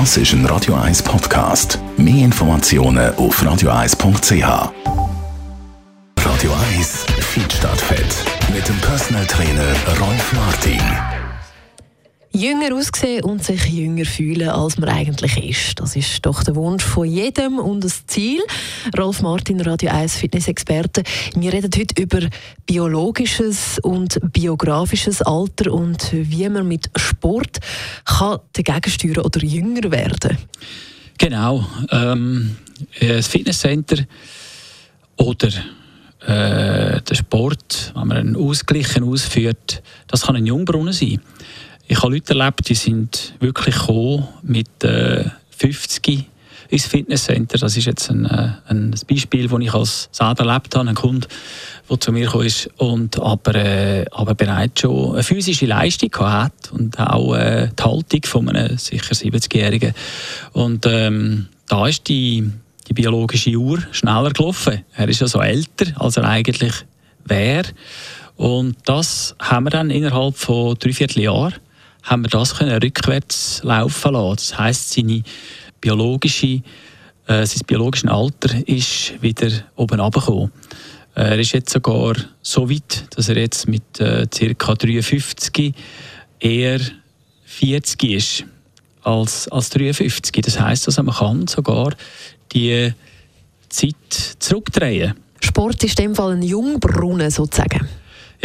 Das ist ein Radio 1 Podcast. Mehr Informationen auf radio1.ch. Radio 1 Feed Fett. Mit dem Personal Trainer Rolf Martin jünger aussehen und sich jünger fühlen, als man eigentlich ist. Das ist doch der Wunsch von jedem und das Ziel. Rolf Martin, Radio 1 Fitness-Experte. Wir reden heute über biologisches und biografisches Alter und wie man mit Sport kann dagegen steuern oder jünger werden. Genau. Ähm, das Fitnesscenter oder äh, der Sport, wenn man einen ausgleichen ausführt, das kann ein Jungbrunnen sein. Ich habe Leute erlebt, die sind wirklich mit äh, 50 ins Fitnesscenter. Das ist jetzt ein, äh, ein Beispiel, das ich als selber erlebt habe, ein Kunde, der zu mir gekommen ist und aber, äh, aber bereits schon eine physische Leistung hat und auch äh, die Haltung von einem sicher 70-Jährigen. Und ähm, da ist die, die biologische Uhr schneller gelaufen. Er ist also älter, als er eigentlich wäre. Und das haben wir dann innerhalb von drei Vierteljahren haben wir das können rückwärts laufen lassen. Das heißt, seine biologische, äh, sein biologisches Alter ist wieder oben runtergekommen. Äh, er ist jetzt sogar so weit, dass er jetzt mit äh, ca. 53 eher 40 ist als, als 53. Das heißt, also man kann sogar die Zeit zurückdrehen. Sport ist in dem Fall ein Jungbrunnen sozusagen.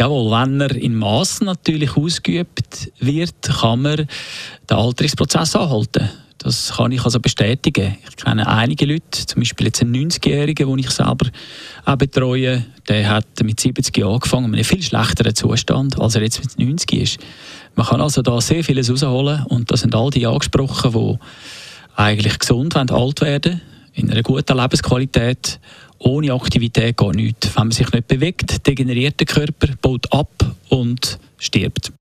Jawohl, wenn er in Maßen natürlich ausgeübt wird, kann man den Alterungsprozess anhalten. Das kann ich also bestätigen. Ich kenne einige Leute, zum Beispiel jetzt einen 90-Jährigen, den ich selber auch betreue, der hat mit 70 Jahren angefangen, in einem viel schlechteren Zustand, als er jetzt mit 90 ist. Man kann also da sehr vieles rausholen und das sind all die angesprochen, die eigentlich gesund alt werden, in einer guten Lebensqualität ohne Aktivität geht nichts. Wenn man sich nicht bewegt, degeneriert der Körper, baut ab und stirbt.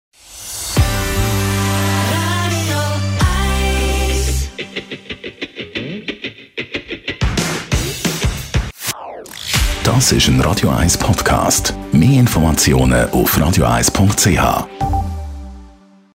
Das ist ein Radio 1 Podcast. Mehr Informationen auf radio1.ch.